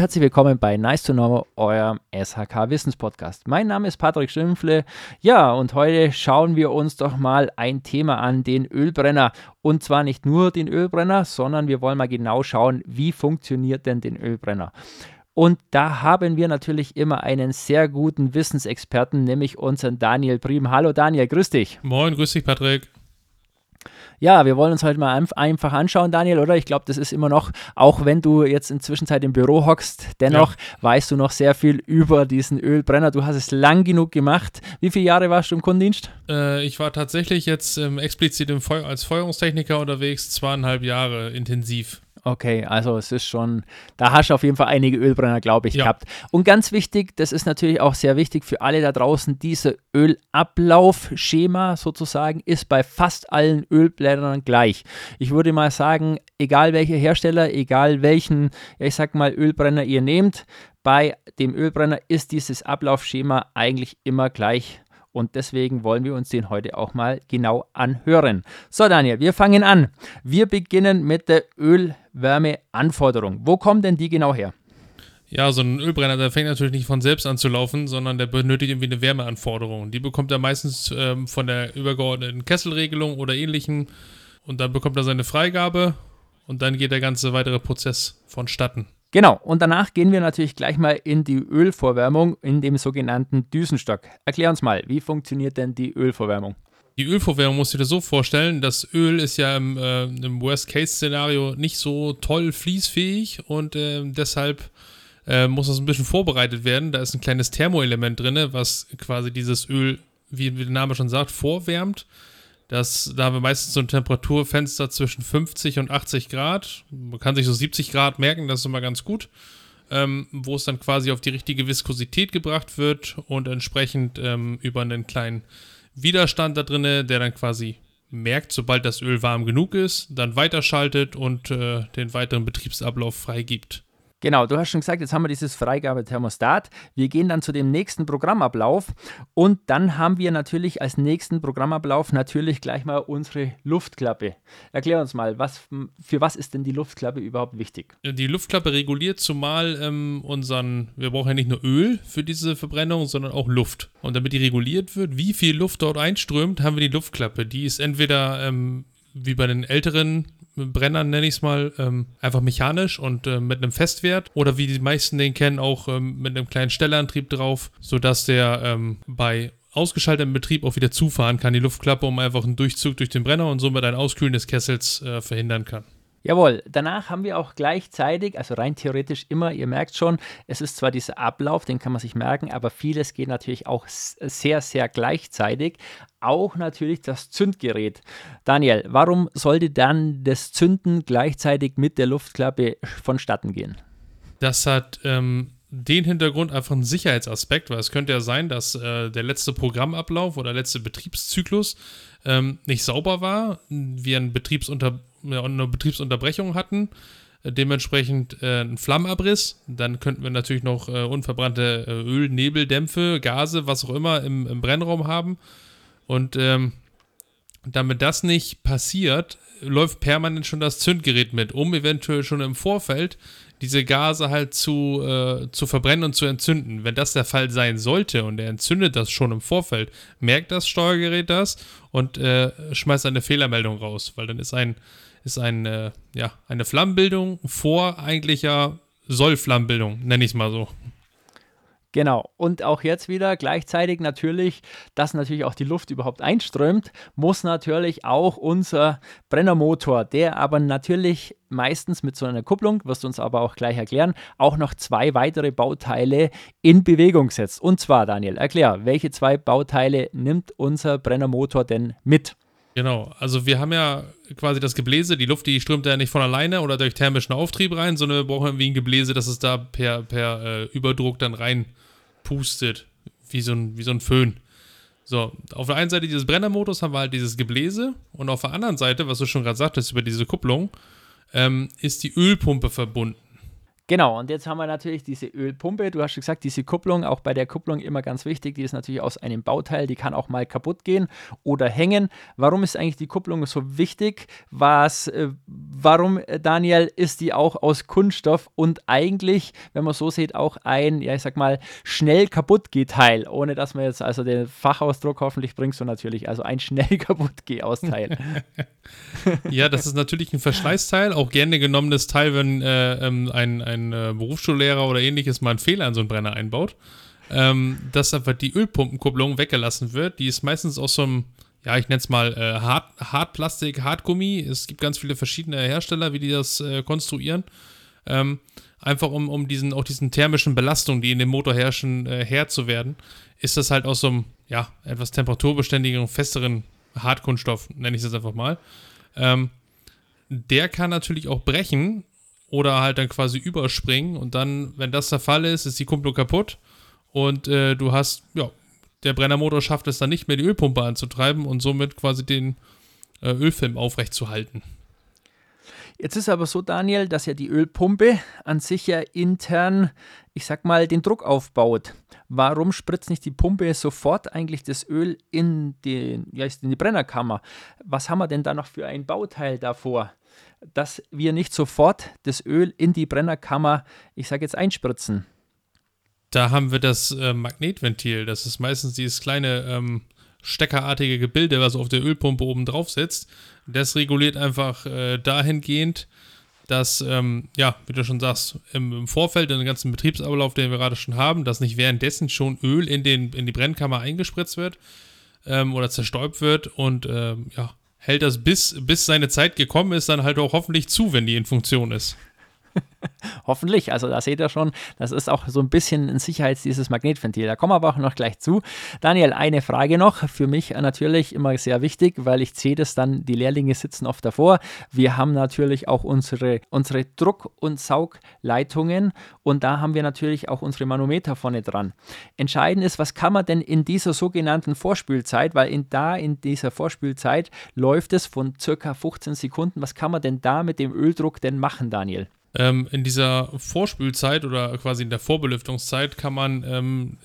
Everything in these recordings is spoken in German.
herzlich willkommen bei Nice to Know, eurem SHK Wissenspodcast. Mein Name ist Patrick Schimpfle. Ja, und heute schauen wir uns doch mal ein Thema an, den Ölbrenner. Und zwar nicht nur den Ölbrenner, sondern wir wollen mal genau schauen, wie funktioniert denn den Ölbrenner. Und da haben wir natürlich immer einen sehr guten Wissensexperten, nämlich unseren Daniel Prim. Hallo Daniel, grüß dich. Moin, grüß dich Patrick. Ja, wir wollen uns heute mal einfach anschauen, Daniel, oder? Ich glaube, das ist immer noch, auch wenn du jetzt inzwischen Zeit im Büro hockst, dennoch ja. weißt du noch sehr viel über diesen Ölbrenner. Du hast es lang genug gemacht. Wie viele Jahre warst du im Kundendienst? Äh, ich war tatsächlich jetzt ähm, explizit Feu als Feuerungstechniker unterwegs, zweieinhalb Jahre intensiv. Okay, also es ist schon, da hast du auf jeden Fall einige Ölbrenner, glaube ich, ja. gehabt. Und ganz wichtig, das ist natürlich auch sehr wichtig für alle da draußen, diese Ölablaufschema sozusagen ist bei fast allen Ölbrennern gleich. Ich würde mal sagen, egal welcher Hersteller, egal welchen, ich sag mal, Ölbrenner ihr nehmt, bei dem Ölbrenner ist dieses Ablaufschema eigentlich immer gleich und deswegen wollen wir uns den heute auch mal genau anhören. So, Daniel, wir fangen an. Wir beginnen mit der Ölwärmeanforderung. Wo kommen denn die genau her? Ja, so ein Ölbrenner, der fängt natürlich nicht von selbst an zu laufen, sondern der benötigt irgendwie eine Wärmeanforderung. Die bekommt er meistens ähm, von der übergeordneten Kesselregelung oder ähnlichem. Und dann bekommt er seine Freigabe und dann geht der ganze weitere Prozess vonstatten. Genau, und danach gehen wir natürlich gleich mal in die Ölvorwärmung in dem sogenannten Düsenstock. Erklär uns mal, wie funktioniert denn die Ölvorwärmung? Die Ölvorwärmung musst du dir so vorstellen, das Öl ist ja im, äh, im Worst-Case-Szenario nicht so toll fließfähig und äh, deshalb äh, muss das ein bisschen vorbereitet werden. Da ist ein kleines Thermoelement drin, was quasi dieses Öl, wie, wie der Name schon sagt, vorwärmt. Das, da haben wir meistens so ein Temperaturfenster zwischen 50 und 80 Grad. Man kann sich so 70 Grad merken, das ist immer ganz gut. Ähm, wo es dann quasi auf die richtige Viskosität gebracht wird und entsprechend ähm, über einen kleinen Widerstand da drin, der dann quasi merkt, sobald das Öl warm genug ist, dann weiterschaltet und äh, den weiteren Betriebsablauf freigibt. Genau, du hast schon gesagt, jetzt haben wir dieses Freigabethermostat. Wir gehen dann zu dem nächsten Programmablauf und dann haben wir natürlich als nächsten Programmablauf natürlich gleich mal unsere Luftklappe. Erklär uns mal, was, für was ist denn die Luftklappe überhaupt wichtig? Die Luftklappe reguliert zumal ähm, unseren, wir brauchen ja nicht nur Öl für diese Verbrennung, sondern auch Luft. Und damit die reguliert wird, wie viel Luft dort einströmt, haben wir die Luftklappe. Die ist entweder ähm, wie bei den älteren Brennern, nenne ich es mal, ähm, einfach mechanisch und äh, mit einem Festwert oder wie die meisten den kennen, auch ähm, mit einem kleinen Stellantrieb drauf, sodass der ähm, bei ausgeschaltetem Betrieb auch wieder zufahren kann, die Luftklappe, um einfach einen Durchzug durch den Brenner und somit ein Auskühlen des Kessels äh, verhindern kann. Jawohl, danach haben wir auch gleichzeitig, also rein theoretisch immer, ihr merkt schon, es ist zwar dieser Ablauf, den kann man sich merken, aber vieles geht natürlich auch sehr, sehr gleichzeitig. Auch natürlich das Zündgerät. Daniel, warum sollte dann das Zünden gleichzeitig mit der Luftklappe vonstatten gehen? Das hat ähm, den Hintergrund einfach einen Sicherheitsaspekt, weil es könnte ja sein, dass äh, der letzte Programmablauf oder letzte Betriebszyklus ähm, nicht sauber war, wir einen Betriebsunter eine Betriebsunterbrechung hatten, äh, dementsprechend äh, ein Flammenabriss. Dann könnten wir natürlich noch äh, unverbrannte äh, Öl, Nebeldämpfe, Gase, was auch immer im, im Brennraum haben. Und ähm, damit das nicht passiert, läuft permanent schon das Zündgerät mit, um eventuell schon im Vorfeld diese Gase halt zu, äh, zu verbrennen und zu entzünden. Wenn das der Fall sein sollte und er entzündet das schon im Vorfeld, merkt das Steuergerät das und äh, schmeißt eine Fehlermeldung raus, weil dann ist ein, ist ein, äh, ja, eine Flammenbildung vor eigentlicher Sollflammenbildung, nenne ich es mal so. Genau. Und auch jetzt wieder gleichzeitig natürlich, dass natürlich auch die Luft überhaupt einströmt, muss natürlich auch unser Brennermotor, der aber natürlich meistens mit so einer Kupplung, wirst du uns aber auch gleich erklären, auch noch zwei weitere Bauteile in Bewegung setzt. Und zwar, Daniel, erklär, welche zwei Bauteile nimmt unser Brennermotor denn mit? Genau, also wir haben ja quasi das Gebläse, die Luft, die strömt ja nicht von alleine oder durch thermischen Auftrieb rein, sondern wir brauchen irgendwie ein Gebläse, das es da per, per äh, Überdruck dann rein pustet, wie so ein, wie so ein Föhn. So, auf der einen Seite dieses Brennermodus haben wir halt dieses Gebläse und auf der anderen Seite, was du schon gerade sagtest über diese Kupplung, ähm, ist die Ölpumpe verbunden. Genau, und jetzt haben wir natürlich diese Ölpumpe. Du hast schon gesagt, diese Kupplung, auch bei der Kupplung immer ganz wichtig, die ist natürlich aus einem Bauteil, die kann auch mal kaputt gehen oder hängen. Warum ist eigentlich die Kupplung so wichtig? Was, äh, Warum, äh, Daniel, ist die auch aus Kunststoff und eigentlich, wenn man so sieht, auch ein, ja, ich sag mal, schnell kaputt Teil, ohne dass man jetzt also den Fachausdruck hoffentlich bringst du natürlich, also ein schnell kaputt Teil. ja, das ist natürlich ein Verschleißteil, auch gerne genommenes Teil, wenn äh, ähm, ein, ein äh, Berufsschullehrer oder ähnliches mal einen Fehler in so einen Brenner einbaut. Ähm, dass einfach die Ölpumpenkupplung weggelassen wird. Die ist meistens aus so einem ja, ich nenne es mal äh, Hart, Hartplastik, Hartgummi. Es gibt ganz viele verschiedene Hersteller, wie die das äh, konstruieren. Ähm, einfach um, um diesen, auch diesen thermischen Belastungen, die in dem Motor herrschen, äh, Herr zu werden, ist das halt aus so einem, ja, etwas temperaturbeständigeren, festeren Hartkunststoff, nenne ich es einfach mal. Ähm, der kann natürlich auch brechen oder halt dann quasi überspringen und dann, wenn das der Fall ist, ist die Kupplung kaputt und äh, du hast, ja, der Brennermotor schafft es dann nicht mehr, die Ölpumpe anzutreiben und somit quasi den äh, Ölfilm aufrechtzuhalten. Jetzt ist aber so, Daniel, dass ja die Ölpumpe an sich ja intern, ich sag mal, den Druck aufbaut. Warum spritzt nicht die Pumpe sofort eigentlich das Öl in die, ja, in die Brennerkammer? Was haben wir denn da noch für ein Bauteil davor, dass wir nicht sofort das Öl in die Brennerkammer, ich sage jetzt, einspritzen? Da haben wir das äh, Magnetventil. Das ist meistens dieses kleine ähm, steckerartige Gebilde, was auf der Ölpumpe oben drauf sitzt. Das reguliert einfach äh, dahingehend, dass, ähm, ja, wie du schon sagst, im, im Vorfeld, in den ganzen Betriebsablauf, den wir gerade schon haben, dass nicht währenddessen schon Öl in, den, in die Brennkammer eingespritzt wird ähm, oder zerstäubt wird und ähm, ja, hält das bis, bis seine Zeit gekommen ist, dann halt auch hoffentlich zu, wenn die in Funktion ist. Hoffentlich. Also da seht ihr schon, das ist auch so ein bisschen ein Sicherheits dieses Magnetventil. Da kommen wir aber auch noch gleich zu. Daniel, eine Frage noch. Für mich natürlich immer sehr wichtig, weil ich sehe das dann, die Lehrlinge sitzen oft davor. Wir haben natürlich auch unsere, unsere Druck- und Saugleitungen und da haben wir natürlich auch unsere Manometer vorne dran. Entscheidend ist, was kann man denn in dieser sogenannten Vorspülzeit, weil in, da in dieser Vorspülzeit läuft es von circa 15 Sekunden. Was kann man denn da mit dem Öldruck denn machen, Daniel? Ähm, in dieser Vorspülzeit oder quasi in der Vorbelüftungszeit kann man, ähm,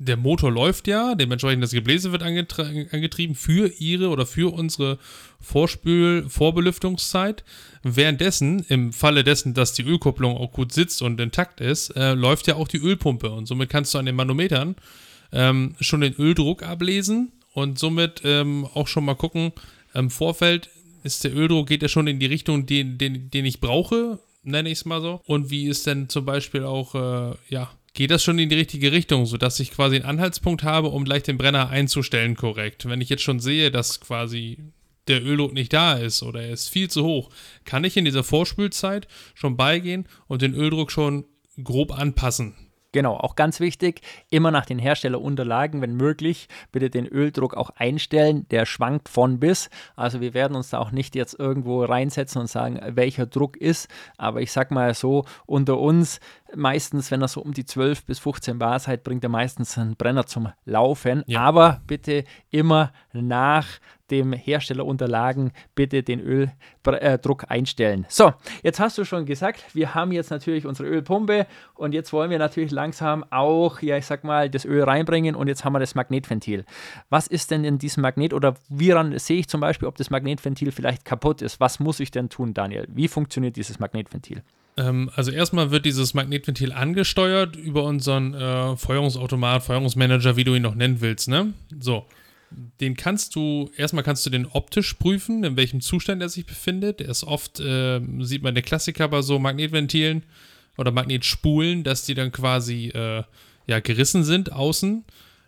der Motor läuft ja, dementsprechend das Gebläse wird angetrieben für ihre oder für unsere Vorspül-Vorbelüftungszeit. Währenddessen, im Falle dessen, dass die Ölkupplung auch gut sitzt und intakt ist, äh, läuft ja auch die Ölpumpe und somit kannst du an den Manometern ähm, schon den Öldruck ablesen und somit ähm, auch schon mal gucken, im Vorfeld ist der Öldruck, geht er schon in die Richtung, den, den, den ich brauche nenne ich es mal so. Und wie ist denn zum Beispiel auch, äh, ja, geht das schon in die richtige Richtung, sodass ich quasi einen Anhaltspunkt habe, um gleich den Brenner einzustellen korrekt. Wenn ich jetzt schon sehe, dass quasi der Öldruck nicht da ist oder er ist viel zu hoch, kann ich in dieser Vorspülzeit schon beigehen und den Öldruck schon grob anpassen. Genau, auch ganz wichtig, immer nach den Herstellerunterlagen, wenn möglich, bitte den Öldruck auch einstellen. Der schwankt von bis. Also wir werden uns da auch nicht jetzt irgendwo reinsetzen und sagen, welcher Druck ist. Aber ich sag mal so, unter uns, meistens, wenn er so um die 12 bis 15 Bar seid, bringt er meistens einen Brenner zum Laufen. Ja. Aber bitte immer nach dem Herstellerunterlagen bitte den Öldruck einstellen. So, jetzt hast du schon gesagt, wir haben jetzt natürlich unsere Ölpumpe und jetzt wollen wir natürlich langsam auch, ja, ich sag mal, das Öl reinbringen und jetzt haben wir das Magnetventil. Was ist denn in diesem Magnet oder woran sehe ich zum Beispiel, ob das Magnetventil vielleicht kaputt ist? Was muss ich denn tun, Daniel? Wie funktioniert dieses Magnetventil? Ähm, also erstmal wird dieses Magnetventil angesteuert über unseren äh, Feuerungsautomat, Feuerungsmanager, wie du ihn noch nennen willst, ne? So den kannst du, erstmal kannst du den optisch prüfen, in welchem Zustand er sich befindet. Er ist oft, äh, sieht man der Klassiker bei so Magnetventilen oder Magnetspulen, dass die dann quasi äh, ja, gerissen sind außen.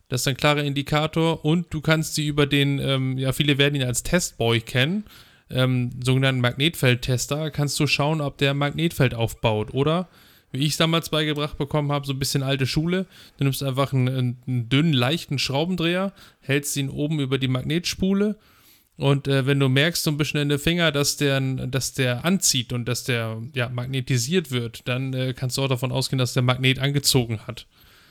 Das ist ein klarer Indikator. Und du kannst sie über den, ähm, ja, viele werden ihn als Testboy kennen, ähm, sogenannten Magnetfeldtester, kannst du schauen, ob der Magnetfeld aufbaut oder wie ich es damals beigebracht bekommen habe, so ein bisschen alte Schule. Du nimmst einfach einen, einen dünnen, leichten Schraubendreher, hältst ihn oben über die Magnetspule und äh, wenn du merkst so ein bisschen in den Finger, dass der, dass der anzieht und dass der ja, magnetisiert wird, dann äh, kannst du auch davon ausgehen, dass der Magnet angezogen hat.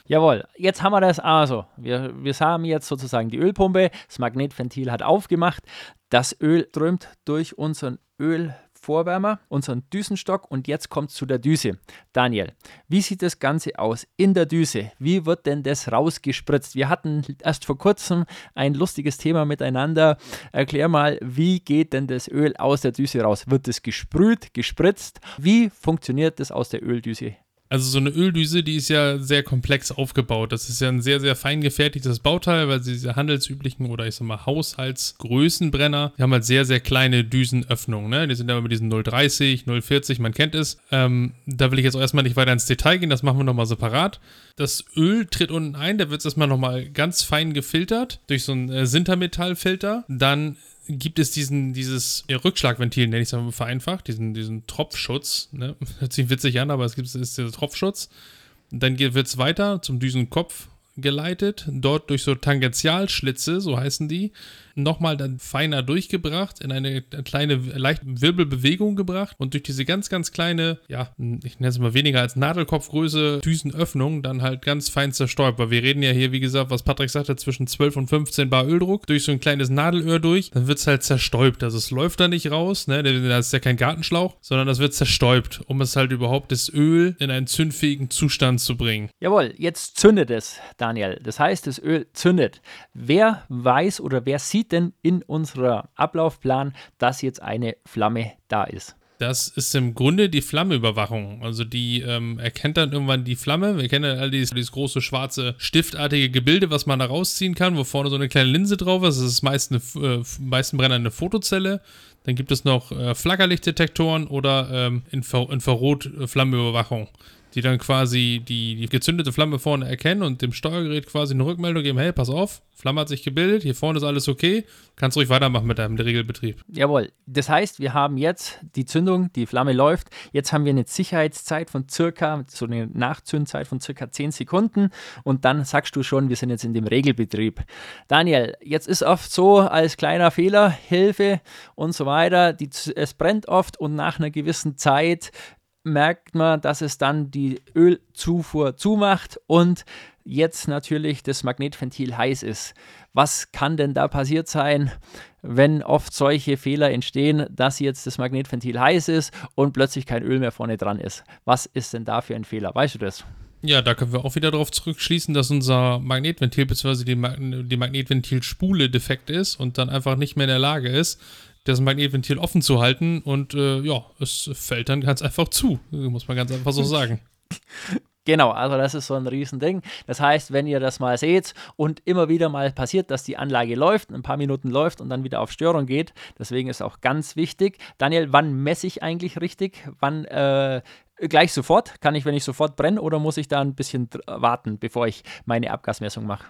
Jawohl, jetzt haben wir das also. Wir, wir haben jetzt sozusagen die Ölpumpe, das Magnetventil hat aufgemacht, das Öl strömt durch unseren Öl Vorwärmer, unseren Düsenstock und jetzt kommt es zu der Düse. Daniel, wie sieht das Ganze aus in der Düse? Wie wird denn das rausgespritzt? Wir hatten erst vor kurzem ein lustiges Thema miteinander. Erklär mal, wie geht denn das Öl aus der Düse raus? Wird es gesprüht, gespritzt? Wie funktioniert das aus der Öldüse also so eine Öldüse, die ist ja sehr komplex aufgebaut. Das ist ja ein sehr, sehr fein gefertigtes Bauteil, weil diese handelsüblichen oder ich sag mal Haushaltsgrößenbrenner, die haben halt sehr, sehr kleine Düsenöffnungen. Ne? Die sind aber mit diesen 030, 040, man kennt es. Ähm, da will ich jetzt auch erstmal nicht weiter ins Detail gehen, das machen wir nochmal separat. Das Öl tritt unten ein, da wird es erstmal nochmal ganz fein gefiltert durch so einen äh, Sintermetallfilter. Dann gibt es diesen, dieses ja, Rückschlagventil, nenne ich es mal vereinfacht, diesen, diesen Tropfschutz. Ne? Hört sich witzig an, aber es gibt ist dieser Tropfschutz. Dann wird es weiter zum Düsenkopf geleitet, dort durch so Tangentialschlitze, so heißen die, nochmal dann feiner durchgebracht, in eine kleine leichte Wirbelbewegung gebracht und durch diese ganz, ganz kleine, ja, ich nenne es mal weniger als Nadelkopfgröße Düsenöffnung dann halt ganz fein zerstäubt. Weil wir reden ja hier, wie gesagt, was Patrick sagte, zwischen 12 und 15 Bar Öldruck durch so ein kleines Nadelöhr durch, dann wird es halt zerstäubt. Also es läuft da nicht raus, ne? Das ist ja kein Gartenschlauch, sondern das wird zerstäubt, um es halt überhaupt das Öl in einen zündfähigen Zustand zu bringen. Jawohl, jetzt zündet es, Daniel. Das heißt, das Öl zündet. Wer weiß oder wer sieht denn in unserem Ablaufplan, dass jetzt eine Flamme da ist? Das ist im Grunde die Flammeüberwachung. Also die ähm, erkennt dann irgendwann die Flamme. Wir kennen all dieses, dieses, große schwarze stiftartige Gebilde, was man da rausziehen kann, wo vorne so eine kleine Linse drauf ist. Das ist meist eine, äh, meisten Brenner eine Fotozelle. Dann gibt es noch äh, Flackerlichtdetektoren oder ähm, Infra Infrarot-Flammenüberwachung die dann quasi die, die gezündete Flamme vorne erkennen und dem Steuergerät quasi eine Rückmeldung geben, hey, pass auf, Flamme hat sich gebildet, hier vorne ist alles okay, kannst ruhig weitermachen mit deinem Regelbetrieb. Jawohl, das heißt, wir haben jetzt die Zündung, die Flamme läuft, jetzt haben wir eine Sicherheitszeit von circa, so eine Nachzündzeit von circa 10 Sekunden und dann sagst du schon, wir sind jetzt in dem Regelbetrieb. Daniel, jetzt ist oft so, als kleiner Fehler, Hilfe und so weiter, die, es brennt oft und nach einer gewissen Zeit merkt man, dass es dann die Ölzufuhr zumacht und jetzt natürlich das Magnetventil heiß ist. Was kann denn da passiert sein, wenn oft solche Fehler entstehen, dass jetzt das Magnetventil heiß ist und plötzlich kein Öl mehr vorne dran ist? Was ist denn da für ein Fehler? Weißt du das? Ja, da können wir auch wieder darauf zurückschließen, dass unser Magnetventil bzw. die, Mag die Magnetventilspule defekt ist und dann einfach nicht mehr in der Lage ist, das Magnetventil offen zu halten und äh, ja, es fällt dann ganz einfach zu, muss man ganz einfach so sagen. Genau, also das ist so ein Riesending. Das heißt, wenn ihr das mal seht und immer wieder mal passiert, dass die Anlage läuft, ein paar Minuten läuft und dann wieder auf Störung geht, deswegen ist auch ganz wichtig. Daniel, wann messe ich eigentlich richtig? Wann äh, gleich sofort? Kann ich, wenn ich sofort brenne oder muss ich da ein bisschen warten, bevor ich meine Abgasmessung mache?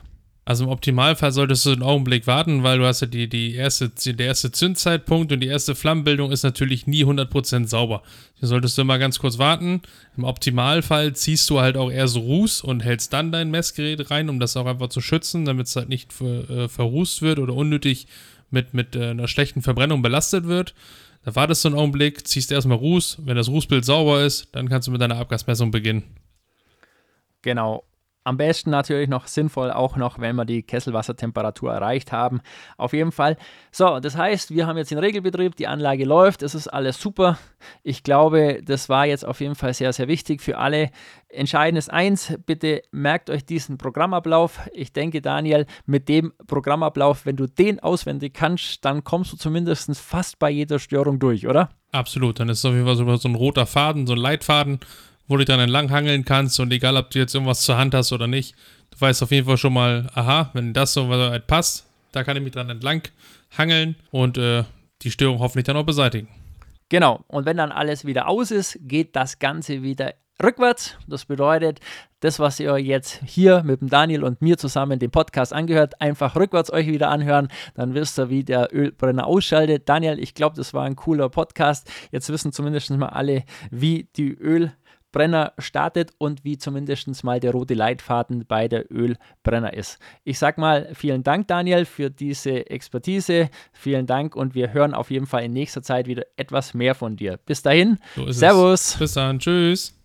Also im Optimalfall solltest du einen Augenblick warten, weil du hast ja die, die erste, der erste Zündzeitpunkt und die erste Flammenbildung ist natürlich nie 100% sauber. Hier solltest du immer ganz kurz warten. Im Optimalfall ziehst du halt auch erst Ruß und hältst dann dein Messgerät rein, um das auch einfach zu schützen, damit es halt nicht ver, äh, verrußt wird oder unnötig mit, mit äh, einer schlechten Verbrennung belastet wird. Da wartest du einen Augenblick, ziehst erstmal Ruß. Wenn das Rußbild sauber ist, dann kannst du mit deiner Abgasmessung beginnen. Genau. Am besten natürlich noch sinnvoll auch noch, wenn wir die Kesselwassertemperatur erreicht haben. Auf jeden Fall. So, das heißt, wir haben jetzt den Regelbetrieb, die Anlage läuft, es ist alles super. Ich glaube, das war jetzt auf jeden Fall sehr, sehr wichtig für alle. Entscheidend ist eins, bitte merkt euch diesen Programmablauf. Ich denke, Daniel, mit dem Programmablauf, wenn du den auswendig kannst, dann kommst du zumindest fast bei jeder Störung durch, oder? Absolut, dann ist es auf jeden Fall so, so ein roter Faden, so ein Leitfaden wo du dann entlang hangeln kannst und egal, ob du jetzt irgendwas zur Hand hast oder nicht, du weißt auf jeden Fall schon mal, aha, wenn das so weit passt, da kann ich mich dran entlang hangeln und äh, die Störung hoffentlich dann auch beseitigen. Genau, und wenn dann alles wieder aus ist, geht das Ganze wieder rückwärts. Das bedeutet, das, was ihr jetzt hier mit dem Daniel und mir zusammen den Podcast angehört, einfach rückwärts euch wieder anhören. Dann wisst ihr, wie der Ölbrenner ausschaltet. Daniel, ich glaube, das war ein cooler Podcast. Jetzt wissen zumindest mal alle, wie die Öl Brenner startet und wie zumindest mal der rote Leitfaden bei der Ölbrenner ist. Ich sag mal vielen Dank, Daniel, für diese Expertise. Vielen Dank und wir hören auf jeden Fall in nächster Zeit wieder etwas mehr von dir. Bis dahin, so Servus. Es. Bis dann, tschüss.